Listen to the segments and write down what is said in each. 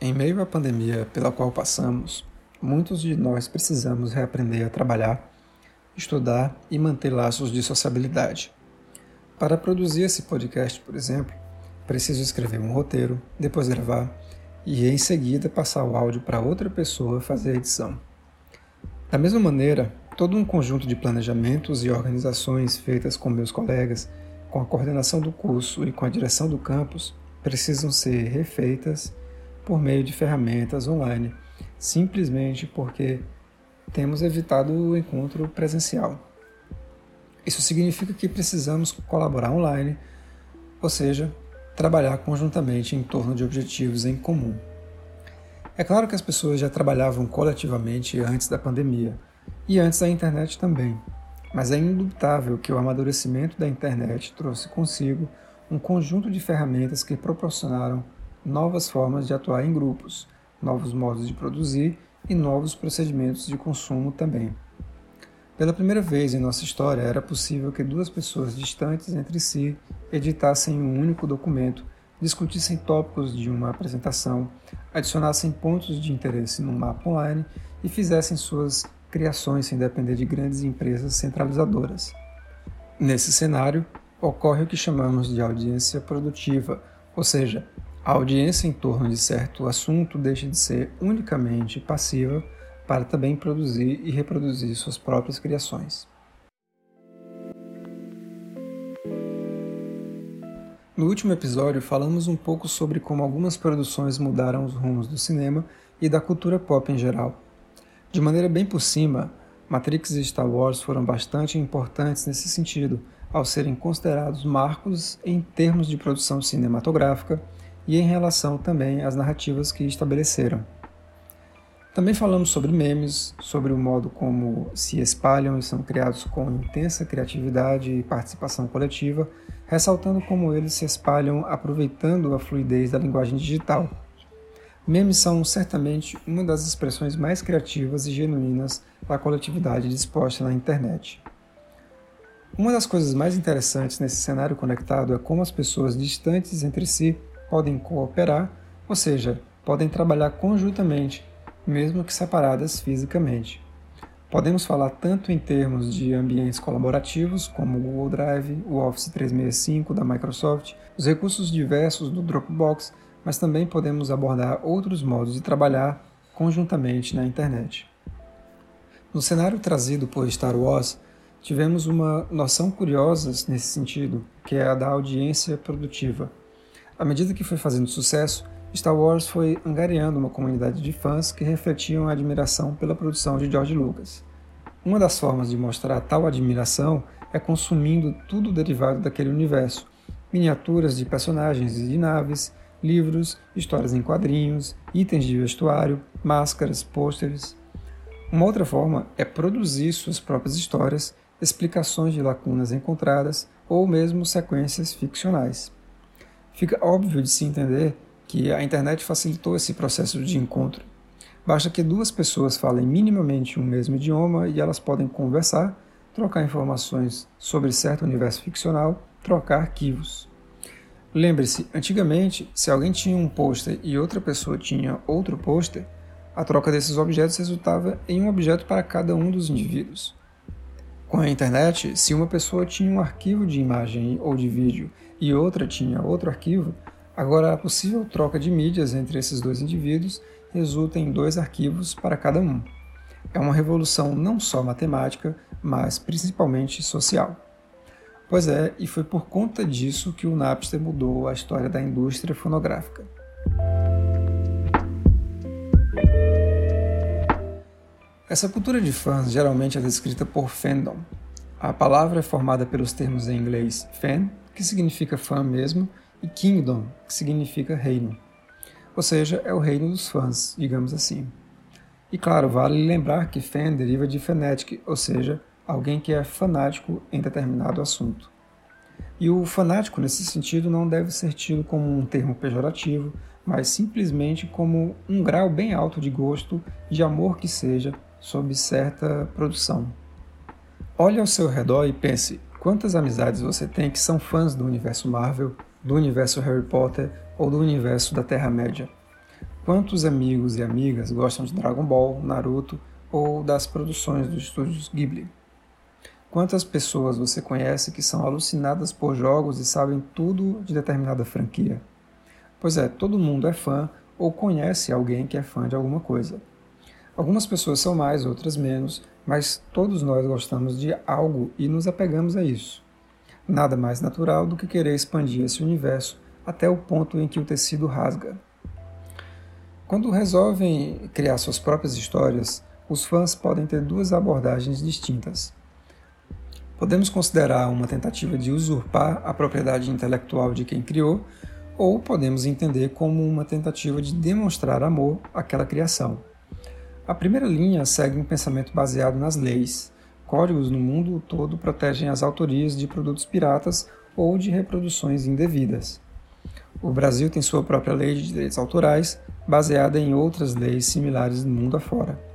Em meio à pandemia pela qual passamos, muitos de nós precisamos reaprender a trabalhar, estudar e manter laços de sociabilidade. Para produzir esse podcast, por exemplo, preciso escrever um roteiro, depois gravar e em seguida passar o áudio para outra pessoa fazer a edição. Da mesma maneira, todo um conjunto de planejamentos e organizações feitas com meus colegas, com a coordenação do curso e com a direção do campus, precisam ser refeitas por meio de ferramentas online, simplesmente porque temos evitado o encontro presencial. Isso significa que precisamos colaborar online, ou seja, trabalhar conjuntamente em torno de objetivos em comum. É claro que as pessoas já trabalhavam coletivamente antes da pandemia e antes da internet também, mas é indubitável que o amadurecimento da internet trouxe consigo um conjunto de ferramentas que proporcionaram novas formas de atuar em grupos, novos modos de produzir e novos procedimentos de consumo também. Pela primeira vez em nossa história, era possível que duas pessoas distantes entre si editassem um único documento, discutissem tópicos de uma apresentação, adicionassem pontos de interesse no mapa online e fizessem suas criações sem depender de grandes empresas centralizadoras. Nesse cenário, ocorre o que chamamos de audiência produtiva, ou seja, a audiência em torno de certo assunto deixa de ser unicamente passiva para também produzir e reproduzir suas próprias criações. No último episódio, falamos um pouco sobre como algumas produções mudaram os rumos do cinema e da cultura pop em geral. De maneira bem por cima, Matrix e Star Wars foram bastante importantes nesse sentido, ao serem considerados marcos em termos de produção cinematográfica e em relação também às narrativas que estabeleceram. Também falamos sobre memes, sobre o modo como se espalham e são criados com intensa criatividade e participação coletiva, ressaltando como eles se espalham aproveitando a fluidez da linguagem digital. Memes são certamente uma das expressões mais criativas e genuínas da coletividade disposta na internet. Uma das coisas mais interessantes nesse cenário conectado é como as pessoas distantes entre si podem cooperar, ou seja, podem trabalhar conjuntamente mesmo que separadas fisicamente. Podemos falar tanto em termos de ambientes colaborativos, como o Google Drive, o Office 365 da Microsoft, os recursos diversos do Dropbox, mas também podemos abordar outros modos de trabalhar conjuntamente na internet. No cenário trazido por Star Wars, tivemos uma noção curiosa nesse sentido, que é a da audiência produtiva. À medida que foi fazendo sucesso, Star Wars foi angariando uma comunidade de fãs que refletiam a admiração pela produção de George Lucas. Uma das formas de mostrar tal admiração é consumindo tudo derivado daquele universo: miniaturas de personagens e de naves, livros, histórias em quadrinhos, itens de vestuário, máscaras, pôsteres. Uma outra forma é produzir suas próprias histórias, explicações de lacunas encontradas ou mesmo sequências ficcionais. Fica óbvio de se entender que a internet facilitou esse processo de encontro. Basta que duas pessoas falem minimamente o mesmo idioma e elas podem conversar, trocar informações sobre certo universo ficcional, trocar arquivos. Lembre-se, antigamente, se alguém tinha um pôster e outra pessoa tinha outro pôster, a troca desses objetos resultava em um objeto para cada um dos indivíduos. Com a internet, se uma pessoa tinha um arquivo de imagem ou de vídeo e outra tinha outro arquivo, Agora, a possível troca de mídias entre esses dois indivíduos resulta em dois arquivos para cada um. É uma revolução não só matemática, mas principalmente social. Pois é, e foi por conta disso que o Napster mudou a história da indústria fonográfica. Essa cultura de fãs geralmente é descrita por fandom. A palavra é formada pelos termos em inglês fan, que significa fã mesmo, e Kingdom, que significa reino. Ou seja, é o reino dos fãs, digamos assim. E claro, vale lembrar que fan deriva de fanatic, ou seja, alguém que é fanático em determinado assunto. E o fanático, nesse sentido, não deve ser tido como um termo pejorativo, mas simplesmente como um grau bem alto de gosto, de amor que seja, sob certa produção. Olhe ao seu redor e pense quantas amizades você tem que são fãs do universo Marvel, do universo Harry Potter ou do universo da Terra-média? Quantos amigos e amigas gostam de Dragon Ball, Naruto ou das produções dos estúdios Ghibli? Quantas pessoas você conhece que são alucinadas por jogos e sabem tudo de determinada franquia? Pois é, todo mundo é fã ou conhece alguém que é fã de alguma coisa. Algumas pessoas são mais, outras menos, mas todos nós gostamos de algo e nos apegamos a isso. Nada mais natural do que querer expandir esse universo até o ponto em que o tecido rasga. Quando resolvem criar suas próprias histórias, os fãs podem ter duas abordagens distintas. Podemos considerar uma tentativa de usurpar a propriedade intelectual de quem criou, ou podemos entender como uma tentativa de demonstrar amor àquela criação. A primeira linha segue um pensamento baseado nas leis. Códigos no mundo todo protegem as autorias de produtos piratas ou de reproduções indevidas. O Brasil tem sua própria lei de direitos autorais, baseada em outras leis similares no mundo afora.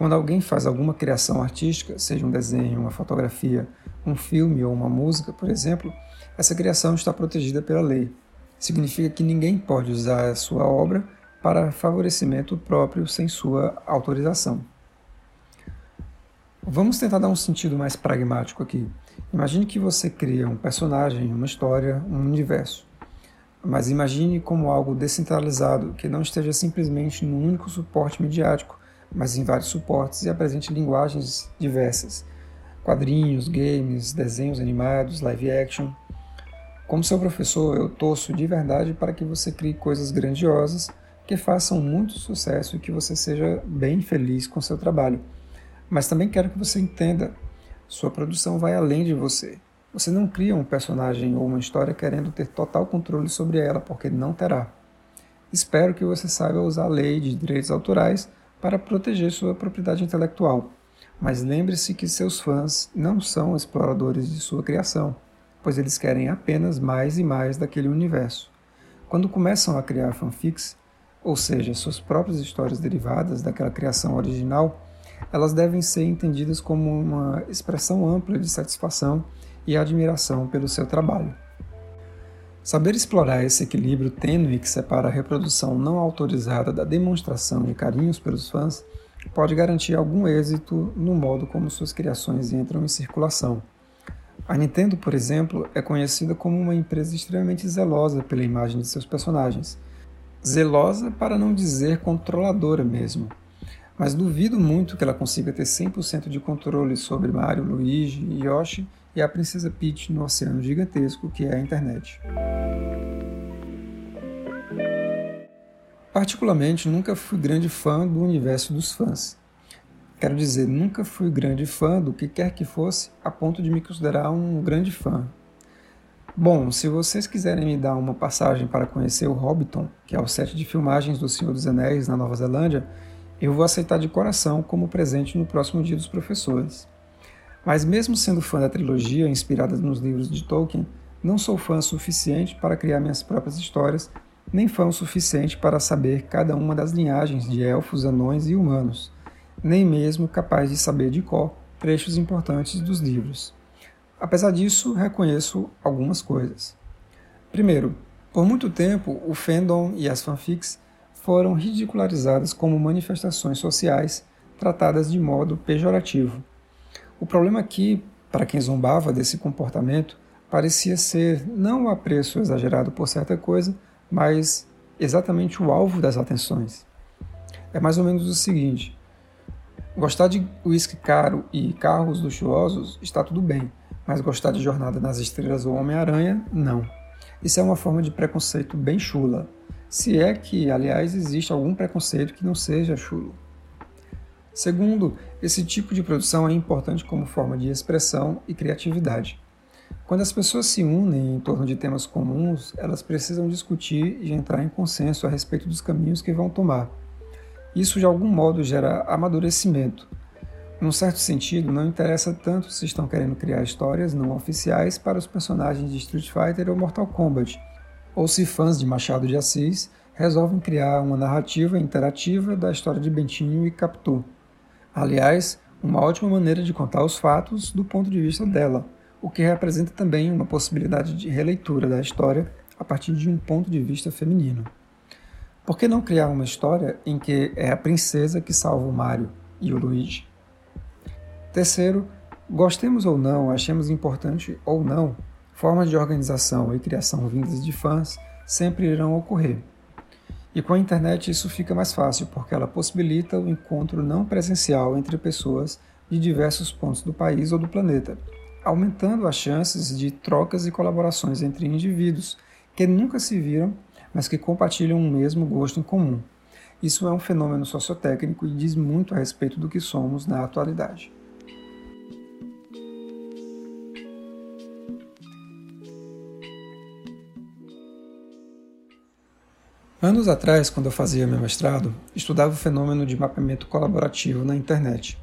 Quando alguém faz alguma criação artística, seja um desenho, uma fotografia, um filme ou uma música, por exemplo, essa criação está protegida pela lei significa que ninguém pode usar a sua obra para favorecimento próprio sem sua autorização. Vamos tentar dar um sentido mais pragmático aqui. Imagine que você cria um personagem, uma história, um universo. Mas imagine como algo descentralizado, que não esteja simplesmente num único suporte midiático, mas em vários suportes e apresente linguagens diversas: quadrinhos, games, desenhos animados, live action, como seu professor, eu torço de verdade para que você crie coisas grandiosas que façam muito sucesso e que você seja bem feliz com seu trabalho. Mas também quero que você entenda, sua produção vai além de você. Você não cria um personagem ou uma história querendo ter total controle sobre ela, porque não terá. Espero que você saiba usar a lei de direitos autorais para proteger sua propriedade intelectual. Mas lembre-se que seus fãs não são exploradores de sua criação pois eles querem apenas mais e mais daquele universo. Quando começam a criar fanfics, ou seja, suas próprias histórias derivadas daquela criação original, elas devem ser entendidas como uma expressão ampla de satisfação e admiração pelo seu trabalho. Saber explorar esse equilíbrio tênue que separa a reprodução não autorizada da demonstração de carinhos pelos fãs pode garantir algum êxito no modo como suas criações entram em circulação. A Nintendo, por exemplo, é conhecida como uma empresa extremamente zelosa pela imagem de seus personagens. Zelosa para não dizer controladora mesmo. Mas duvido muito que ela consiga ter 100% de controle sobre Mario, Luigi, Yoshi e a Princesa Peach no oceano gigantesco que é a internet. Particularmente, nunca fui grande fã do universo dos fãs. Quero dizer, nunca fui grande fã do que quer que fosse, a ponto de me considerar um grande fã. Bom, se vocês quiserem me dar uma passagem para conhecer o Hobbiton, que é o set de filmagens do Senhor dos Anéis na Nova Zelândia, eu vou aceitar de coração como presente no próximo Dia dos Professores. Mas, mesmo sendo fã da trilogia inspirada nos livros de Tolkien, não sou fã suficiente para criar minhas próprias histórias, nem fã o suficiente para saber cada uma das linhagens de elfos, anões e humanos nem mesmo capaz de saber de cor trechos importantes dos livros. Apesar disso, reconheço algumas coisas. Primeiro, por muito tempo, o fandom e as fanfics foram ridicularizadas como manifestações sociais tratadas de modo pejorativo. O problema aqui, para quem zombava desse comportamento, parecia ser não o apreço exagerado por certa coisa, mas exatamente o alvo das atenções. É mais ou menos o seguinte: Gostar de uísque caro e carros luxuosos está tudo bem, mas gostar de Jornada nas Estrelas ou Homem-Aranha, não. Isso é uma forma de preconceito bem chula. Se é que, aliás, existe algum preconceito que não seja chulo. Segundo, esse tipo de produção é importante como forma de expressão e criatividade. Quando as pessoas se unem em torno de temas comuns, elas precisam discutir e entrar em consenso a respeito dos caminhos que vão tomar. Isso de algum modo gera amadurecimento. Num certo sentido, não interessa tanto se estão querendo criar histórias não oficiais para os personagens de Street Fighter ou Mortal Kombat, ou se fãs de Machado de Assis resolvem criar uma narrativa interativa da história de Bentinho e Capitu. Aliás, uma ótima maneira de contar os fatos do ponto de vista dela, o que representa também uma possibilidade de releitura da história a partir de um ponto de vista feminino. Por que não criar uma história em que é a princesa que salva o Mario e o Luigi? Terceiro, gostemos ou não, achemos importante ou não, formas de organização e criação vindas de fãs sempre irão ocorrer. E com a internet isso fica mais fácil, porque ela possibilita o encontro não presencial entre pessoas de diversos pontos do país ou do planeta, aumentando as chances de trocas e colaborações entre indivíduos que nunca se viram, mas que compartilham um mesmo gosto em comum. Isso é um fenômeno sociotécnico e diz muito a respeito do que somos na atualidade. Anos atrás, quando eu fazia meu mestrado, estudava o fenômeno de mapeamento colaborativo na internet.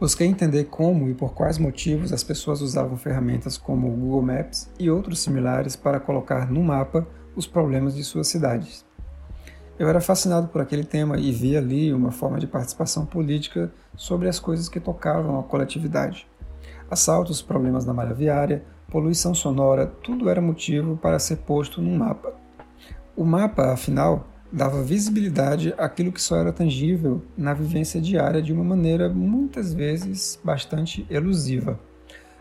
Busquei entender como e por quais motivos as pessoas usavam ferramentas como o Google Maps e outros similares para colocar no mapa os problemas de suas cidades. Eu era fascinado por aquele tema e via ali uma forma de participação política sobre as coisas que tocavam a coletividade. Assaltos, problemas na malha viária, poluição sonora, tudo era motivo para ser posto num mapa. O mapa, afinal, dava visibilidade àquilo que só era tangível na vivência diária de uma maneira muitas vezes bastante elusiva.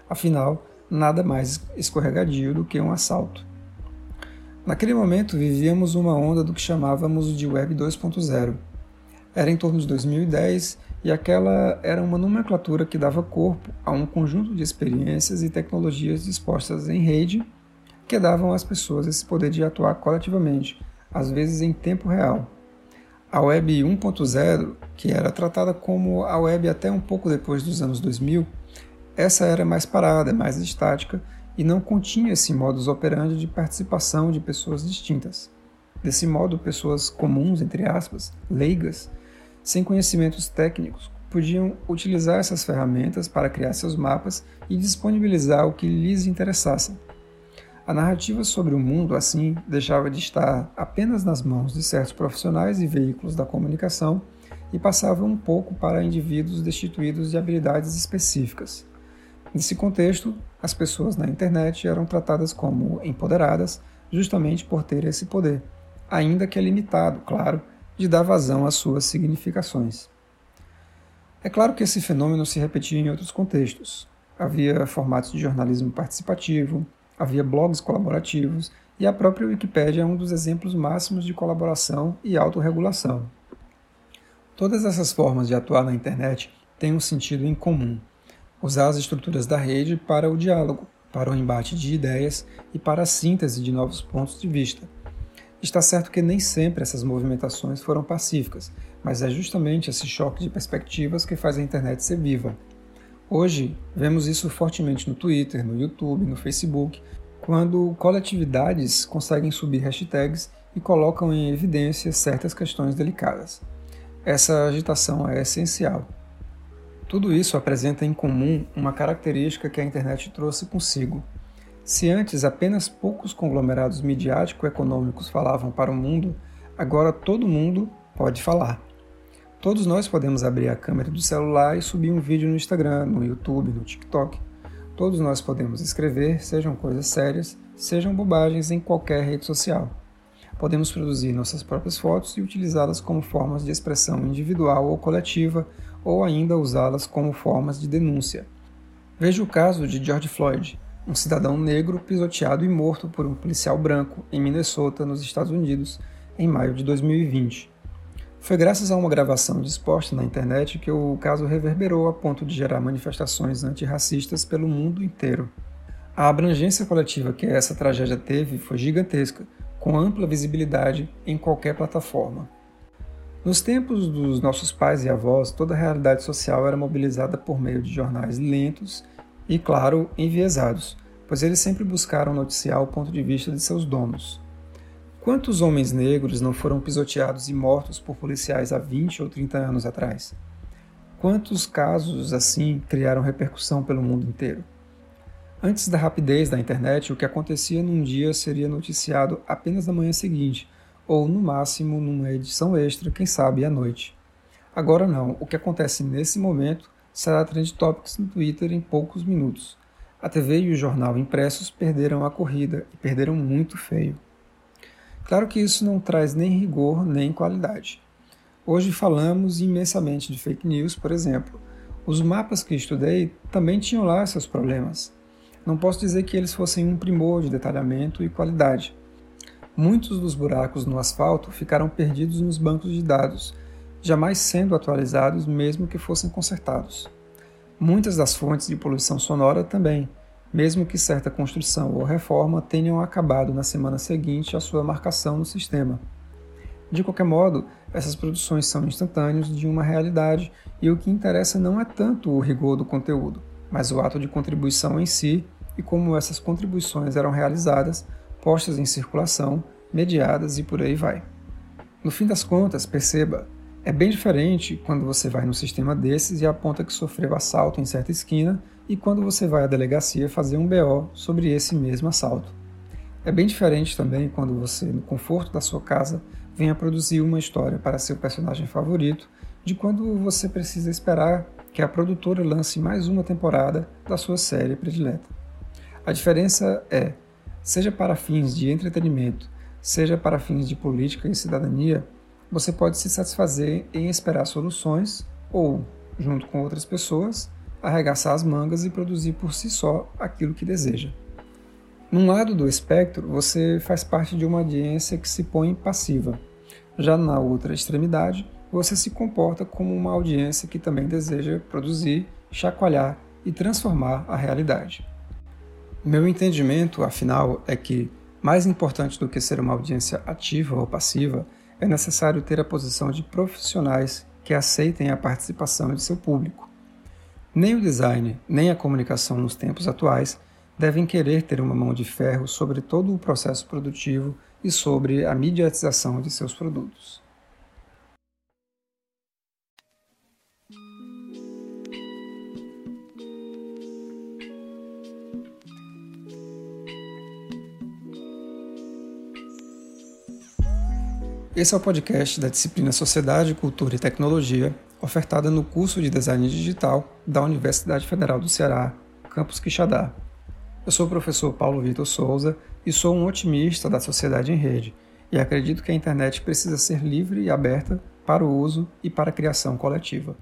Afinal, nada mais escorregadio do que um assalto. Naquele momento vivíamos uma onda do que chamávamos de Web 2.0. Era em torno de 2010 e aquela era uma nomenclatura que dava corpo a um conjunto de experiências e tecnologias dispostas em rede que davam às pessoas esse poder de atuar coletivamente, às vezes em tempo real. A Web 1.0, que era tratada como a web até um pouco depois dos anos 2000, essa era mais parada, mais estática e não continha esse modus operandi de participação de pessoas distintas. Desse modo, pessoas comuns, entre aspas, leigas, sem conhecimentos técnicos, podiam utilizar essas ferramentas para criar seus mapas e disponibilizar o que lhes interessasse, a narrativa sobre o mundo, assim, deixava de estar apenas nas mãos de certos profissionais e veículos da comunicação e passava um pouco para indivíduos destituídos de habilidades específicas. Nesse contexto, as pessoas na internet eram tratadas como empoderadas justamente por ter esse poder, ainda que é limitado, claro, de dar vazão às suas significações. É claro que esse fenômeno se repetia em outros contextos. Havia formatos de jornalismo participativo, havia blogs colaborativos e a própria Wikipédia é um dos exemplos máximos de colaboração e autorregulação. Todas essas formas de atuar na internet têm um sentido em comum: usar as estruturas da rede para o diálogo, para o embate de ideias e para a síntese de novos pontos de vista. Está certo que nem sempre essas movimentações foram pacíficas, mas é justamente esse choque de perspectivas que faz a internet ser viva Hoje, vemos isso fortemente no Twitter, no YouTube, no Facebook, quando coletividades conseguem subir hashtags e colocam em evidência certas questões delicadas. Essa agitação é essencial. Tudo isso apresenta em comum uma característica que a internet trouxe consigo. Se antes apenas poucos conglomerados midiático-econômicos falavam para o mundo, agora todo mundo pode falar. Todos nós podemos abrir a câmera do celular e subir um vídeo no Instagram, no YouTube, no TikTok. Todos nós podemos escrever, sejam coisas sérias, sejam bobagens em qualquer rede social. Podemos produzir nossas próprias fotos e utilizá-las como formas de expressão individual ou coletiva, ou ainda usá-las como formas de denúncia. Veja o caso de George Floyd, um cidadão negro pisoteado e morto por um policial branco em Minnesota, nos Estados Unidos, em maio de 2020. Foi graças a uma gravação disposta na internet que o caso reverberou a ponto de gerar manifestações antirracistas pelo mundo inteiro. A abrangência coletiva que essa tragédia teve foi gigantesca, com ampla visibilidade em qualquer plataforma. Nos tempos dos nossos pais e avós, toda a realidade social era mobilizada por meio de jornais lentos e, claro, enviesados, pois eles sempre buscaram noticiar o ponto de vista de seus donos. Quantos homens negros não foram pisoteados e mortos por policiais há 20 ou 30 anos atrás? Quantos casos assim criaram repercussão pelo mundo inteiro? Antes da rapidez da internet, o que acontecia num dia seria noticiado apenas na manhã seguinte, ou no máximo numa edição extra, quem sabe à noite. Agora não, o que acontece nesse momento será trend topics no Twitter em poucos minutos. A TV e o jornal impressos perderam a corrida e perderam muito feio. Claro que isso não traz nem rigor nem qualidade. Hoje falamos imensamente de fake news, por exemplo. Os mapas que estudei também tinham lá seus problemas. Não posso dizer que eles fossem um primor de detalhamento e qualidade. Muitos dos buracos no asfalto ficaram perdidos nos bancos de dados, jamais sendo atualizados mesmo que fossem consertados. Muitas das fontes de poluição sonora também, mesmo que certa construção ou reforma tenham acabado na semana seguinte à sua marcação no sistema. De qualquer modo, essas produções são instantâneos de uma realidade e o que interessa não é tanto o rigor do conteúdo, mas o ato de contribuição em si e como essas contribuições eram realizadas, postas em circulação, mediadas e por aí vai. No fim das contas, perceba, é bem diferente quando você vai num sistema desses e aponta que sofreu assalto em certa esquina e quando você vai à delegacia fazer um BO sobre esse mesmo assalto. É bem diferente também quando você, no conforto da sua casa, venha produzir uma história para seu personagem favorito, de quando você precisa esperar que a produtora lance mais uma temporada da sua série predileta. A diferença é, seja para fins de entretenimento, seja para fins de política e cidadania, você pode se satisfazer em esperar soluções ou, junto com outras pessoas, arregaçar as mangas e produzir por si só aquilo que deseja. Num lado do espectro, você faz parte de uma audiência que se põe passiva. Já na outra extremidade, você se comporta como uma audiência que também deseja produzir, chacoalhar e transformar a realidade. Meu entendimento, afinal, é que, mais importante do que ser uma audiência ativa ou passiva, é necessário ter a posição de profissionais que aceitem a participação de seu público. Nem o design, nem a comunicação nos tempos atuais devem querer ter uma mão de ferro sobre todo o processo produtivo e sobre a mediatização de seus produtos. Esse é o podcast da disciplina Sociedade, Cultura e Tecnologia, ofertada no curso de Design Digital da Universidade Federal do Ceará, Campus Quixadá. Eu sou o professor Paulo Vitor Souza e sou um otimista da sociedade em rede, e acredito que a internet precisa ser livre e aberta para o uso e para a criação coletiva.